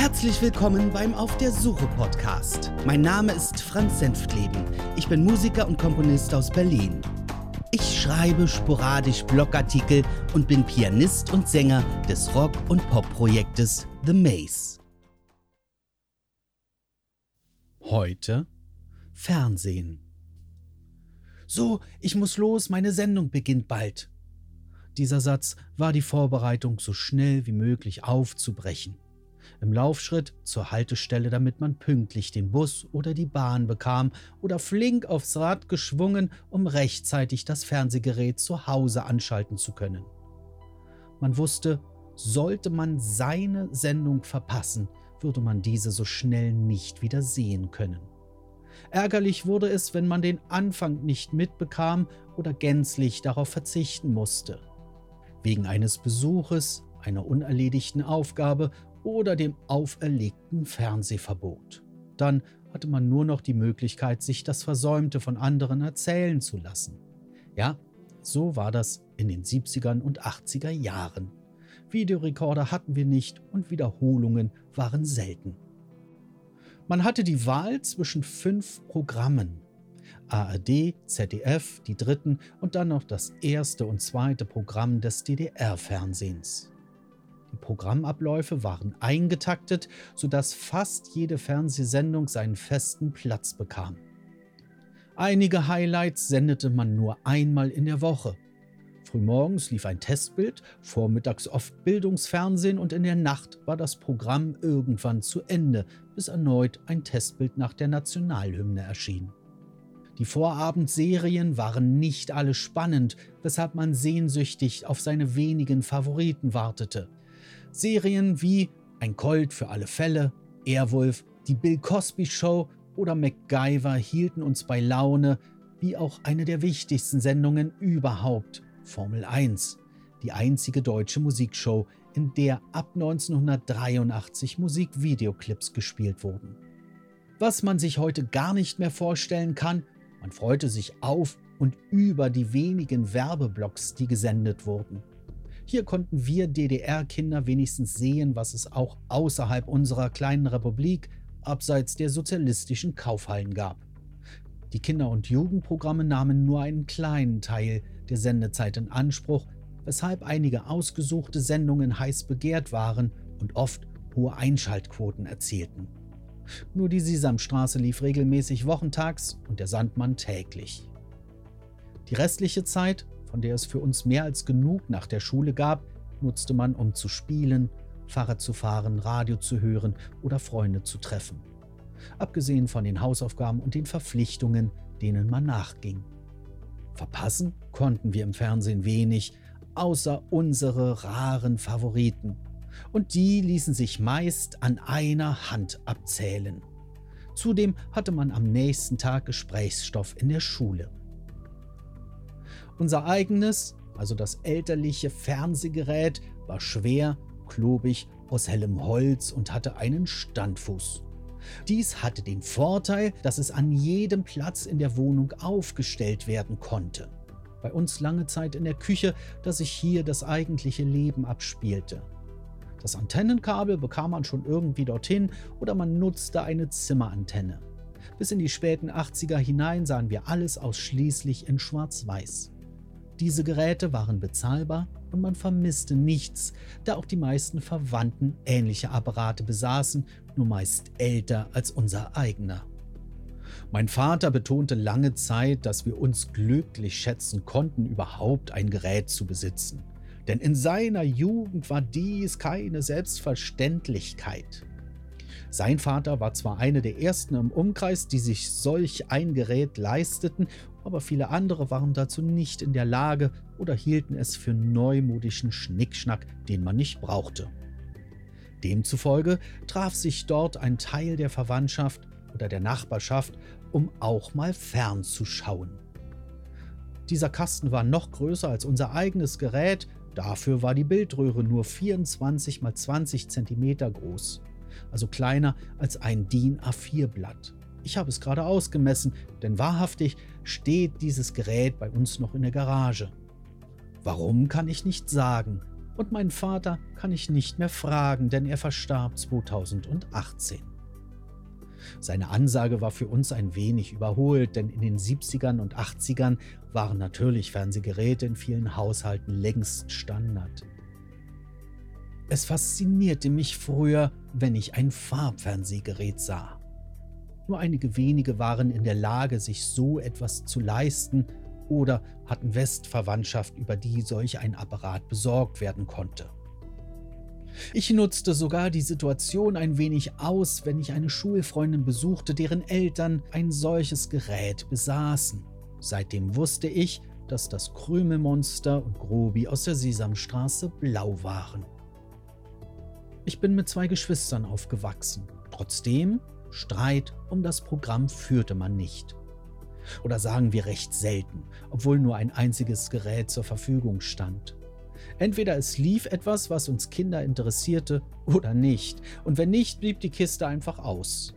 Herzlich willkommen beim Auf der Suche Podcast. Mein Name ist Franz Senftleben. Ich bin Musiker und Komponist aus Berlin. Ich schreibe sporadisch Blogartikel und bin Pianist und Sänger des Rock- und Pop-Projektes The Maze. Heute Fernsehen. So, ich muss los, meine Sendung beginnt bald. Dieser Satz war die Vorbereitung, so schnell wie möglich aufzubrechen im Laufschritt zur Haltestelle, damit man pünktlich den Bus oder die Bahn bekam oder flink aufs Rad geschwungen, um rechtzeitig das Fernsehgerät zu Hause anschalten zu können. Man wusste, sollte man seine Sendung verpassen, würde man diese so schnell nicht wieder sehen können. Ärgerlich wurde es, wenn man den Anfang nicht mitbekam oder gänzlich darauf verzichten musste. Wegen eines Besuches, einer unerledigten Aufgabe oder dem auferlegten Fernsehverbot. Dann hatte man nur noch die Möglichkeit, sich das Versäumte von anderen erzählen zu lassen. Ja, so war das in den 70er und 80er Jahren. Videorekorder hatten wir nicht und Wiederholungen waren selten. Man hatte die Wahl zwischen fünf Programmen. ARD, ZDF, die dritten und dann noch das erste und zweite Programm des DDR-Fernsehens. Die Programmabläufe waren eingetaktet, sodass fast jede Fernsehsendung seinen festen Platz bekam. Einige Highlights sendete man nur einmal in der Woche. Frühmorgens lief ein Testbild, vormittags oft Bildungsfernsehen und in der Nacht war das Programm irgendwann zu Ende, bis erneut ein Testbild nach der Nationalhymne erschien. Die Vorabendserien waren nicht alle spannend, weshalb man sehnsüchtig auf seine wenigen Favoriten wartete. Serien wie Ein Colt für alle Fälle, Airwolf, Die Bill Cosby Show oder MacGyver hielten uns bei Laune, wie auch eine der wichtigsten Sendungen überhaupt, Formel 1, die einzige deutsche Musikshow, in der ab 1983 Musikvideoclips gespielt wurden. Was man sich heute gar nicht mehr vorstellen kann, man freute sich auf und über die wenigen Werbeblocks, die gesendet wurden. Hier konnten wir DDR-Kinder wenigstens sehen, was es auch außerhalb unserer kleinen Republik, abseits der sozialistischen Kaufhallen gab. Die Kinder- und Jugendprogramme nahmen nur einen kleinen Teil der Sendezeit in Anspruch, weshalb einige ausgesuchte Sendungen heiß begehrt waren und oft hohe Einschaltquoten erzielten. Nur die Sesamstraße lief regelmäßig wochentags und der Sandmann täglich. Die restliche Zeit von der es für uns mehr als genug nach der Schule gab, nutzte man, um zu spielen, Fahrrad zu fahren, Radio zu hören oder Freunde zu treffen. Abgesehen von den Hausaufgaben und den Verpflichtungen, denen man nachging. Verpassen konnten wir im Fernsehen wenig, außer unsere raren Favoriten. Und die ließen sich meist an einer Hand abzählen. Zudem hatte man am nächsten Tag Gesprächsstoff in der Schule. Unser eigenes, also das elterliche Fernsehgerät, war schwer, klobig, aus hellem Holz und hatte einen Standfuß. Dies hatte den Vorteil, dass es an jedem Platz in der Wohnung aufgestellt werden konnte. Bei uns lange Zeit in der Küche, dass sich hier das eigentliche Leben abspielte. Das Antennenkabel bekam man schon irgendwie dorthin oder man nutzte eine Zimmerantenne. Bis in die späten 80er hinein sahen wir alles ausschließlich in Schwarz-Weiß. Diese Geräte waren bezahlbar und man vermisste nichts, da auch die meisten Verwandten ähnliche Apparate besaßen, nur meist älter als unser eigener. Mein Vater betonte lange Zeit, dass wir uns glücklich schätzen konnten, überhaupt ein Gerät zu besitzen. Denn in seiner Jugend war dies keine Selbstverständlichkeit. Sein Vater war zwar eine der ersten im Umkreis, die sich solch ein Gerät leisteten, aber viele andere waren dazu nicht in der Lage oder hielten es für neumodischen Schnickschnack, den man nicht brauchte. Demzufolge traf sich dort ein Teil der Verwandtschaft oder der Nachbarschaft, um auch mal fernzuschauen. Dieser Kasten war noch größer als unser eigenes Gerät, dafür war die Bildröhre nur 24 x 20 cm groß, also kleiner als ein DIN A4-Blatt. Ich habe es gerade ausgemessen, denn wahrhaftig steht dieses Gerät bei uns noch in der Garage. Warum kann ich nicht sagen, Und meinen Vater kann ich nicht mehr fragen, denn er verstarb 2018. Seine Ansage war für uns ein wenig überholt, denn in den 70ern und 80ern waren natürlich Fernsehgeräte in vielen Haushalten längst Standard. Es faszinierte mich früher, wenn ich ein Farbfernsehgerät sah. Nur einige wenige waren in der Lage, sich so etwas zu leisten oder hatten Westverwandtschaft, über die solch ein Apparat besorgt werden konnte. Ich nutzte sogar die Situation ein wenig aus, wenn ich eine Schulfreundin besuchte, deren Eltern ein solches Gerät besaßen. Seitdem wusste ich, dass das Krümelmonster und Grobi aus der Sesamstraße blau waren. Ich bin mit zwei Geschwistern aufgewachsen. Trotzdem, Streit um das Programm führte man nicht. Oder sagen wir recht selten, obwohl nur ein einziges Gerät zur Verfügung stand. Entweder es lief etwas, was uns Kinder interessierte, oder nicht. Und wenn nicht, blieb die Kiste einfach aus.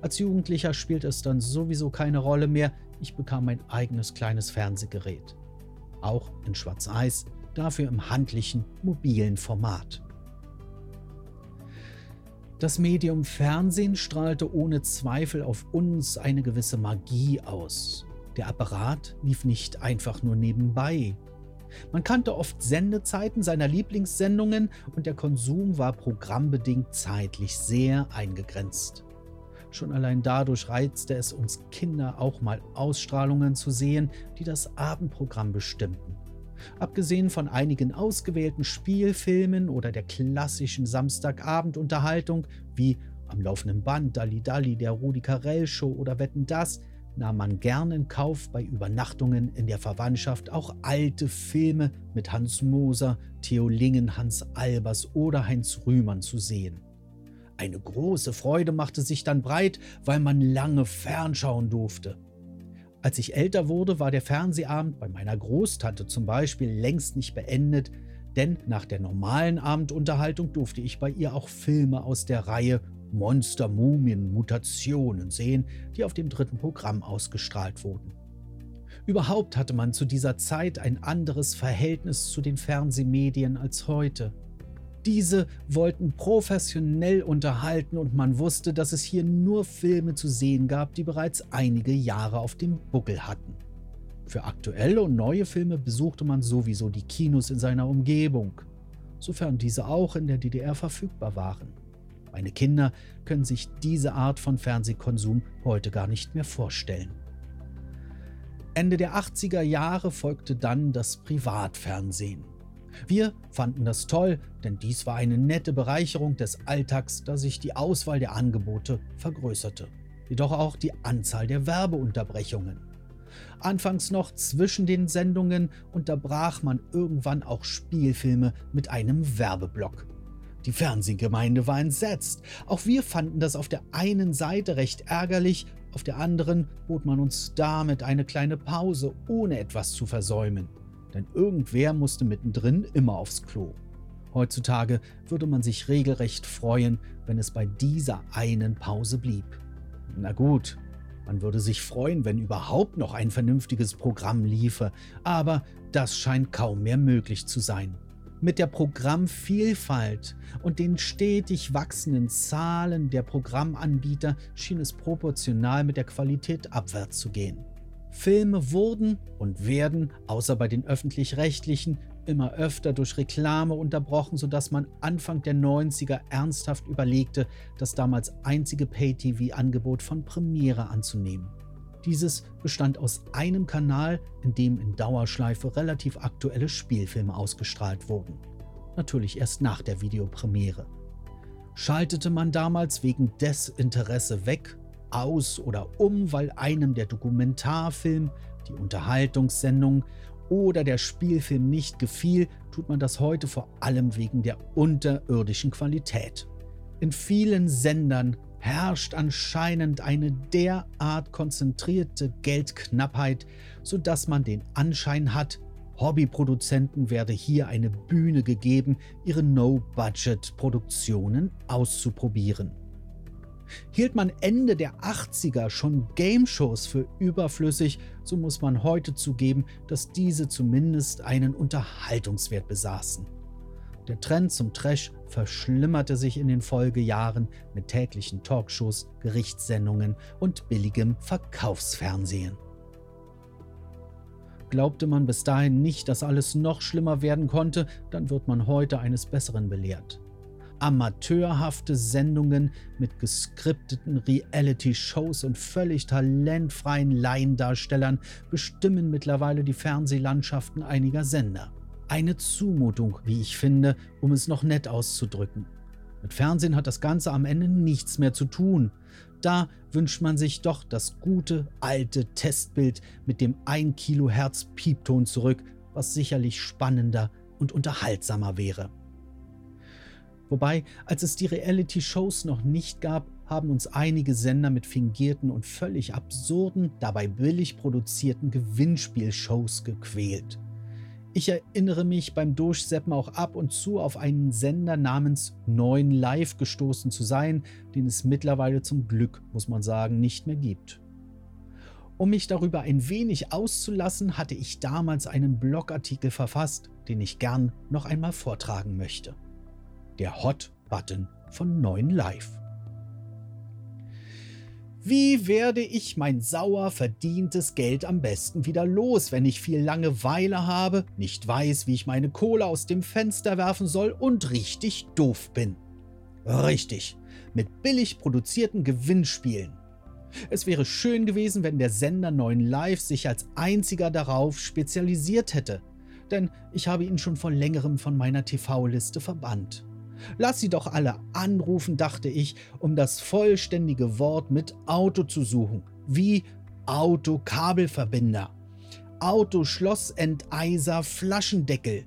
Als Jugendlicher spielte es dann sowieso keine Rolle mehr. Ich bekam mein eigenes kleines Fernsehgerät. Auch in Schwarz-Weiß, dafür im handlichen, mobilen Format. Das Medium Fernsehen strahlte ohne Zweifel auf uns eine gewisse Magie aus. Der Apparat lief nicht einfach nur nebenbei. Man kannte oft Sendezeiten seiner Lieblingssendungen und der Konsum war programmbedingt zeitlich sehr eingegrenzt. Schon allein dadurch reizte es uns Kinder auch mal Ausstrahlungen zu sehen, die das Abendprogramm bestimmten. Abgesehen von einigen ausgewählten Spielfilmen oder der klassischen Samstagabendunterhaltung wie am laufenden Band, Dalli Dalli, der Rudi Carell Show oder Wetten das, nahm man gern in Kauf, bei Übernachtungen in der Verwandtschaft auch alte Filme mit Hans Moser, Theo Lingen, Hans Albers oder Heinz Rühmann zu sehen. Eine große Freude machte sich dann breit, weil man lange fernschauen durfte. Als ich älter wurde, war der Fernsehabend bei meiner Großtante zum Beispiel längst nicht beendet, denn nach der normalen Abendunterhaltung durfte ich bei ihr auch Filme aus der Reihe Monster, Mumien, Mutationen sehen, die auf dem dritten Programm ausgestrahlt wurden. Überhaupt hatte man zu dieser Zeit ein anderes Verhältnis zu den Fernsehmedien als heute. Diese wollten professionell unterhalten und man wusste, dass es hier nur Filme zu sehen gab, die bereits einige Jahre auf dem Buckel hatten. Für aktuelle und neue Filme besuchte man sowieso die Kinos in seiner Umgebung, sofern diese auch in der DDR verfügbar waren. Meine Kinder können sich diese Art von Fernsehkonsum heute gar nicht mehr vorstellen. Ende der 80er Jahre folgte dann das Privatfernsehen. Wir fanden das toll, denn dies war eine nette Bereicherung des Alltags, da sich die Auswahl der Angebote vergrößerte. Jedoch auch die Anzahl der Werbeunterbrechungen. Anfangs noch zwischen den Sendungen unterbrach man irgendwann auch Spielfilme mit einem Werbeblock. Die Fernsehgemeinde war entsetzt. Auch wir fanden das auf der einen Seite recht ärgerlich, auf der anderen bot man uns damit eine kleine Pause, ohne etwas zu versäumen. Denn irgendwer musste mittendrin immer aufs Klo. Heutzutage würde man sich regelrecht freuen, wenn es bei dieser einen Pause blieb. Na gut, man würde sich freuen, wenn überhaupt noch ein vernünftiges Programm liefe, aber das scheint kaum mehr möglich zu sein. Mit der Programmvielfalt und den stetig wachsenden Zahlen der Programmanbieter schien es proportional mit der Qualität abwärts zu gehen. Filme wurden und werden, außer bei den öffentlich-rechtlichen, immer öfter durch Reklame unterbrochen, sodass man Anfang der 90er ernsthaft überlegte, das damals einzige Pay-TV-Angebot von Premiere anzunehmen. Dieses bestand aus einem Kanal, in dem in Dauerschleife relativ aktuelle Spielfilme ausgestrahlt wurden. Natürlich erst nach der Videopremiere. Schaltete man damals wegen Desinteresse weg, aus oder um, weil einem der Dokumentarfilm, die Unterhaltungssendung oder der Spielfilm nicht gefiel, tut man das heute vor allem wegen der unterirdischen Qualität. In vielen Sendern herrscht anscheinend eine derart konzentrierte Geldknappheit, sodass man den Anschein hat, Hobbyproduzenten werde hier eine Bühne gegeben, ihre No-Budget-Produktionen auszuprobieren. Hielt man Ende der 80er schon Game-Shows für überflüssig, so muss man heute zugeben, dass diese zumindest einen Unterhaltungswert besaßen. Der Trend zum Trash verschlimmerte sich in den Folgejahren mit täglichen Talkshows, Gerichtssendungen und billigem Verkaufsfernsehen. Glaubte man bis dahin nicht, dass alles noch schlimmer werden konnte, dann wird man heute eines Besseren belehrt. Amateurhafte Sendungen mit geskripteten Reality-Shows und völlig talentfreien Laiendarstellern bestimmen mittlerweile die Fernsehlandschaften einiger Sender. Eine Zumutung, wie ich finde, um es noch nett auszudrücken. Mit Fernsehen hat das Ganze am Ende nichts mehr zu tun. Da wünscht man sich doch das gute, alte Testbild mit dem 1 Kilohertz Piepton zurück, was sicherlich spannender und unterhaltsamer wäre. Wobei, als es die Reality-Shows noch nicht gab, haben uns einige Sender mit fingierten und völlig absurden, dabei billig produzierten Gewinnspielshows gequält. Ich erinnere mich beim Durchseppen auch ab und zu auf einen Sender namens 9 Live gestoßen zu sein, den es mittlerweile zum Glück, muss man sagen, nicht mehr gibt. Um mich darüber ein wenig auszulassen, hatte ich damals einen Blogartikel verfasst, den ich gern noch einmal vortragen möchte der Hot-Button von 9 Live. Wie werde ich mein sauer verdientes Geld am besten wieder los, wenn ich viel Langeweile habe, nicht weiß, wie ich meine Kohle aus dem Fenster werfen soll und richtig doof bin? Richtig, mit billig produzierten Gewinnspielen. Es wäre schön gewesen, wenn der Sender 9 Live sich als einziger darauf spezialisiert hätte, denn ich habe ihn schon vor längerem von meiner TV-Liste verbannt. Lass sie doch alle anrufen, dachte ich, um das vollständige Wort mit Auto zu suchen, wie Autokabelverbinder, Autoschlossenteiser Flaschendeckel,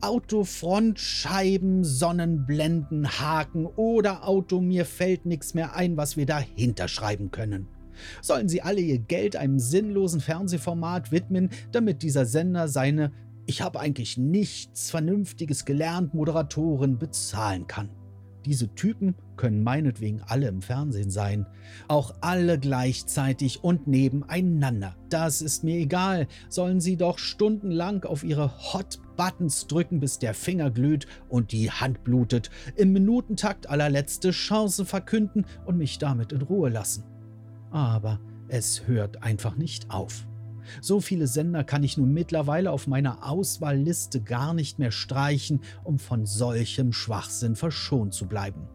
Autofrontscheiben, Sonnenblenden, Haken oder Auto mir fällt nichts mehr ein, was wir dahinter schreiben können. Sollen sie alle ihr Geld einem sinnlosen Fernsehformat widmen, damit dieser Sender seine ich habe eigentlich nichts Vernünftiges gelernt, Moderatoren bezahlen kann. Diese Typen können meinetwegen alle im Fernsehen sein. Auch alle gleichzeitig und nebeneinander. Das ist mir egal. Sollen sie doch stundenlang auf ihre Hot Buttons drücken, bis der Finger glüht und die Hand blutet, im Minutentakt allerletzte Chance verkünden und mich damit in Ruhe lassen. Aber es hört einfach nicht auf. So viele Sender kann ich nun mittlerweile auf meiner Auswahlliste gar nicht mehr streichen, um von solchem Schwachsinn verschont zu bleiben.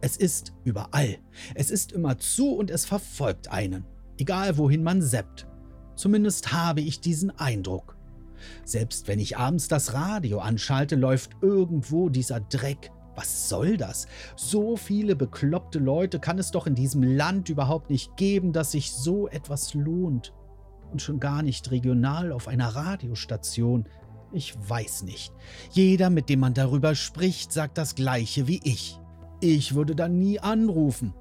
Es ist überall. Es ist immer zu und es verfolgt einen. Egal wohin man seppt. Zumindest habe ich diesen Eindruck. Selbst wenn ich abends das Radio anschalte, läuft irgendwo dieser Dreck. Was soll das? So viele bekloppte Leute kann es doch in diesem Land überhaupt nicht geben, dass sich so etwas lohnt und schon gar nicht regional auf einer Radiostation. Ich weiß nicht. Jeder, mit dem man darüber spricht, sagt das gleiche wie ich. Ich würde dann nie anrufen.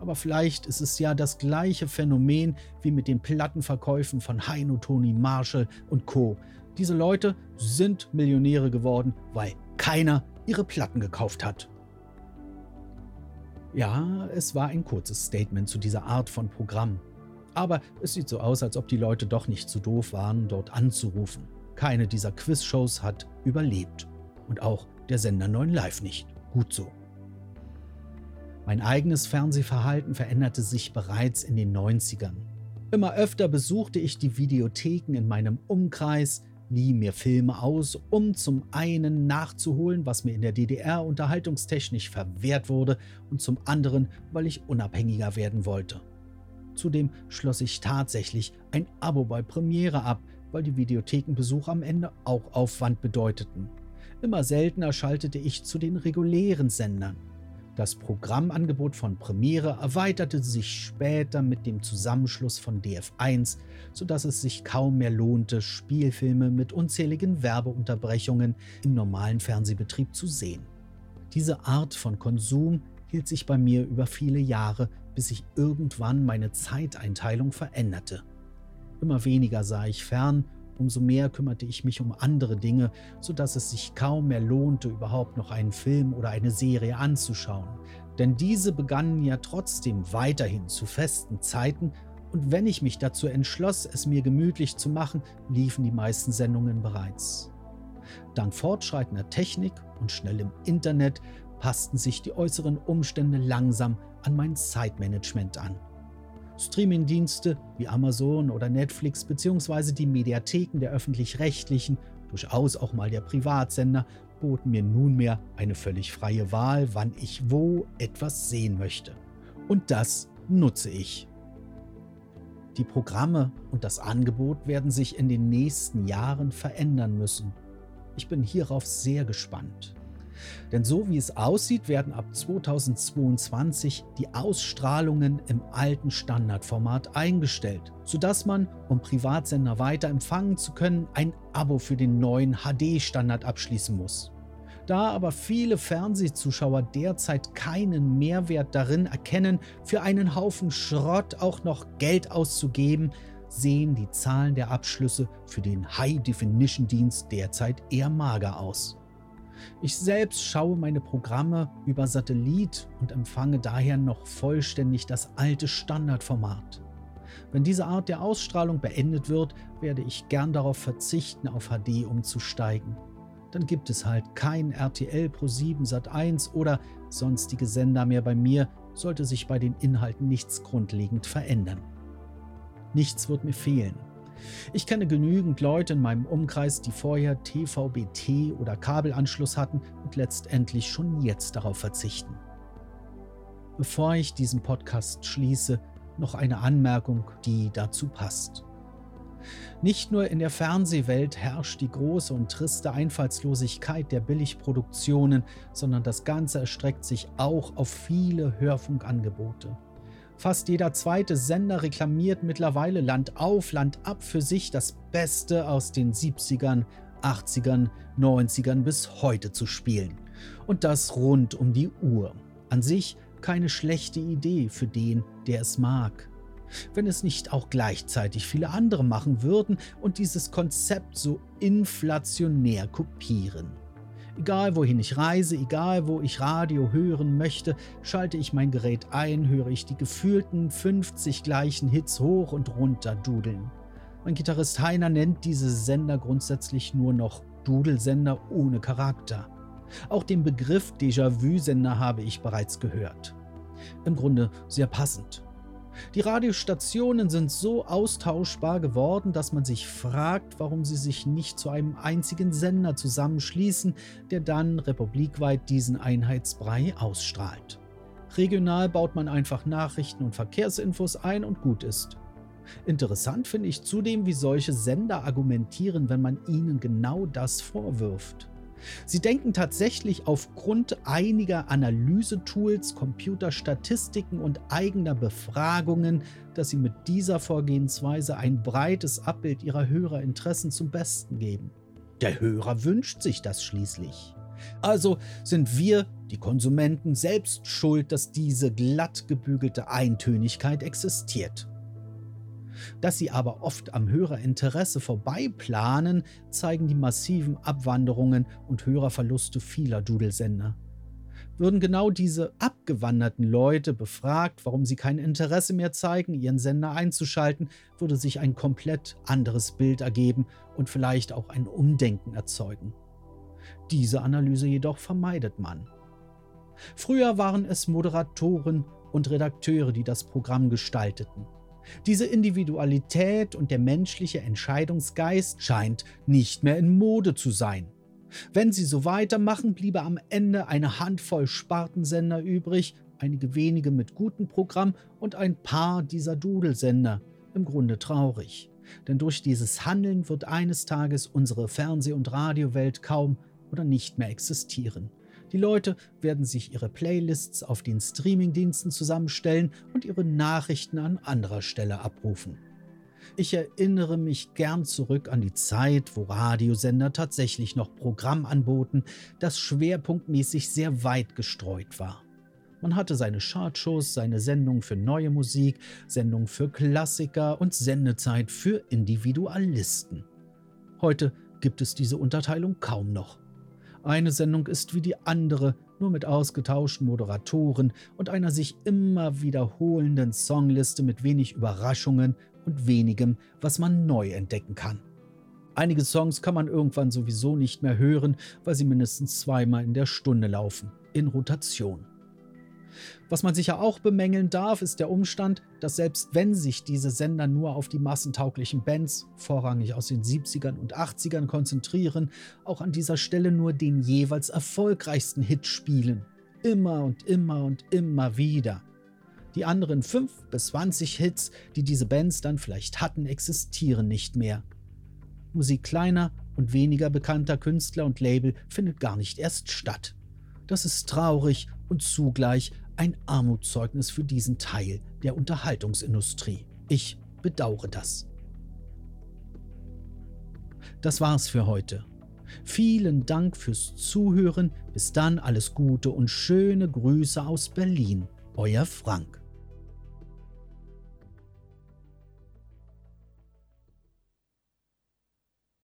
Aber vielleicht ist es ja das gleiche Phänomen wie mit den Plattenverkäufen von Heino, Toni Marshall und Co. Diese Leute sind Millionäre geworden, weil keiner ihre Platten gekauft hat. Ja, es war ein kurzes Statement zu dieser Art von Programm. Aber es sieht so aus, als ob die Leute doch nicht zu doof waren, dort anzurufen. Keine dieser Quizshows hat überlebt. Und auch der Sender 9 Live nicht. Gut so. Mein eigenes Fernsehverhalten veränderte sich bereits in den 90ern. Immer öfter besuchte ich die Videotheken in meinem Umkreis, lieh mir Filme aus, um zum einen nachzuholen, was mir in der DDR unterhaltungstechnisch verwehrt wurde, und zum anderen, weil ich unabhängiger werden wollte. Zudem schloss ich tatsächlich ein Abo bei Premiere ab, weil die Videothekenbesuche am Ende auch Aufwand bedeuteten. Immer seltener schaltete ich zu den regulären Sendern. Das Programmangebot von Premiere erweiterte sich später mit dem Zusammenschluss von DF1, sodass es sich kaum mehr lohnte, Spielfilme mit unzähligen Werbeunterbrechungen im normalen Fernsehbetrieb zu sehen. Diese Art von Konsum hielt sich bei mir über viele Jahre, bis sich irgendwann meine Zeiteinteilung veränderte. Immer weniger sah ich fern, umso mehr kümmerte ich mich um andere Dinge, sodass es sich kaum mehr lohnte, überhaupt noch einen Film oder eine Serie anzuschauen. Denn diese begannen ja trotzdem weiterhin zu festen Zeiten, und wenn ich mich dazu entschloss, es mir gemütlich zu machen, liefen die meisten Sendungen bereits. Dank fortschreitender Technik und schnellem Internet passten sich die äußeren Umstände langsam an mein Zeitmanagement an. Streamingdienste wie Amazon oder Netflix bzw. die Mediatheken der öffentlich-rechtlichen, durchaus auch mal der Privatsender, boten mir nunmehr eine völlig freie Wahl, wann ich wo etwas sehen möchte. Und das nutze ich. Die Programme und das Angebot werden sich in den nächsten Jahren verändern müssen. Ich bin hierauf sehr gespannt. Denn so wie es aussieht, werden ab 2022 die Ausstrahlungen im alten Standardformat eingestellt, sodass man, um Privatsender weiter empfangen zu können, ein Abo für den neuen HD-Standard abschließen muss. Da aber viele Fernsehzuschauer derzeit keinen Mehrwert darin erkennen, für einen Haufen Schrott auch noch Geld auszugeben, sehen die Zahlen der Abschlüsse für den High-Definition-Dienst derzeit eher mager aus. Ich selbst schaue meine Programme über Satellit und empfange daher noch vollständig das alte Standardformat. Wenn diese Art der Ausstrahlung beendet wird, werde ich gern darauf verzichten, auf HD umzusteigen dann gibt es halt kein RTL Pro 7 Sat 1 oder sonstige Sender mehr bei mir, sollte sich bei den Inhalten nichts grundlegend verändern. Nichts wird mir fehlen. Ich kenne genügend Leute in meinem Umkreis, die vorher TVBT oder Kabelanschluss hatten und letztendlich schon jetzt darauf verzichten. Bevor ich diesen Podcast schließe, noch eine Anmerkung, die dazu passt. Nicht nur in der Fernsehwelt herrscht die große und triste Einfallslosigkeit der Billigproduktionen, sondern das Ganze erstreckt sich auch auf viele Hörfunkangebote. Fast jeder zweite Sender reklamiert mittlerweile Land auf, Land ab für sich das Beste aus den 70ern, 80ern, 90ern bis heute zu spielen. Und das rund um die Uhr. An sich keine schlechte Idee für den, der es mag wenn es nicht auch gleichzeitig viele andere machen würden und dieses Konzept so inflationär kopieren. Egal wohin ich reise, egal wo ich Radio hören möchte, schalte ich mein Gerät ein, höre ich die gefühlten 50 gleichen Hits hoch und runter dudeln. Mein Gitarrist Heiner nennt diese Sender grundsätzlich nur noch Dudelsender ohne Charakter. Auch den Begriff Déjà-vu-Sender habe ich bereits gehört. Im Grunde sehr passend. Die Radiostationen sind so austauschbar geworden, dass man sich fragt, warum sie sich nicht zu einem einzigen Sender zusammenschließen, der dann republikweit diesen Einheitsbrei ausstrahlt. Regional baut man einfach Nachrichten und Verkehrsinfos ein und gut ist. Interessant finde ich zudem, wie solche Sender argumentieren, wenn man ihnen genau das vorwirft. Sie denken tatsächlich aufgrund einiger Analysetools, Computerstatistiken und eigener Befragungen, dass sie mit dieser Vorgehensweise ein breites Abbild ihrer Hörerinteressen zum Besten geben. Der Hörer wünscht sich das schließlich. Also sind wir, die Konsumenten, selbst schuld, dass diese glatt gebügelte Eintönigkeit existiert. Dass sie aber oft am Hörerinteresse vorbeiplanen, zeigen die massiven Abwanderungen und Hörerverluste vieler Dudelsender. Würden genau diese abgewanderten Leute befragt, warum sie kein Interesse mehr zeigen, ihren Sender einzuschalten, würde sich ein komplett anderes Bild ergeben und vielleicht auch ein Umdenken erzeugen. Diese Analyse jedoch vermeidet man. Früher waren es Moderatoren und Redakteure, die das Programm gestalteten. Diese Individualität und der menschliche Entscheidungsgeist scheint nicht mehr in Mode zu sein. Wenn sie so weitermachen, bliebe am Ende eine Handvoll Spartensender übrig, einige wenige mit gutem Programm und ein paar dieser Dudelsender. Im Grunde traurig. Denn durch dieses Handeln wird eines Tages unsere Fernseh- und Radiowelt kaum oder nicht mehr existieren. Die Leute werden sich ihre Playlists auf den Streamingdiensten zusammenstellen und ihre Nachrichten an anderer Stelle abrufen. Ich erinnere mich gern zurück an die Zeit, wo Radiosender tatsächlich noch Programm anboten, das schwerpunktmäßig sehr weit gestreut war. Man hatte seine Chartshows, seine Sendung für neue Musik, Sendung für Klassiker und Sendezeit für Individualisten. Heute gibt es diese Unterteilung kaum noch. Eine Sendung ist wie die andere, nur mit ausgetauschten Moderatoren und einer sich immer wiederholenden Songliste mit wenig Überraschungen und wenigem, was man neu entdecken kann. Einige Songs kann man irgendwann sowieso nicht mehr hören, weil sie mindestens zweimal in der Stunde laufen, in Rotation. Was man sicher auch bemängeln darf, ist der Umstand, dass selbst wenn sich diese Sender nur auf die massentauglichen Bands, vorrangig aus den 70ern und 80ern, konzentrieren, auch an dieser Stelle nur den jeweils erfolgreichsten Hit spielen. Immer und immer und immer wieder. Die anderen 5 bis 20 Hits, die diese Bands dann vielleicht hatten, existieren nicht mehr. Musik kleiner und weniger bekannter Künstler und Label findet gar nicht erst statt. Das ist traurig und zugleich ein Armutszeugnis für diesen Teil der Unterhaltungsindustrie. Ich bedauere das. Das war's für heute. Vielen Dank fürs Zuhören. Bis dann alles Gute und schöne Grüße aus Berlin. Euer Frank.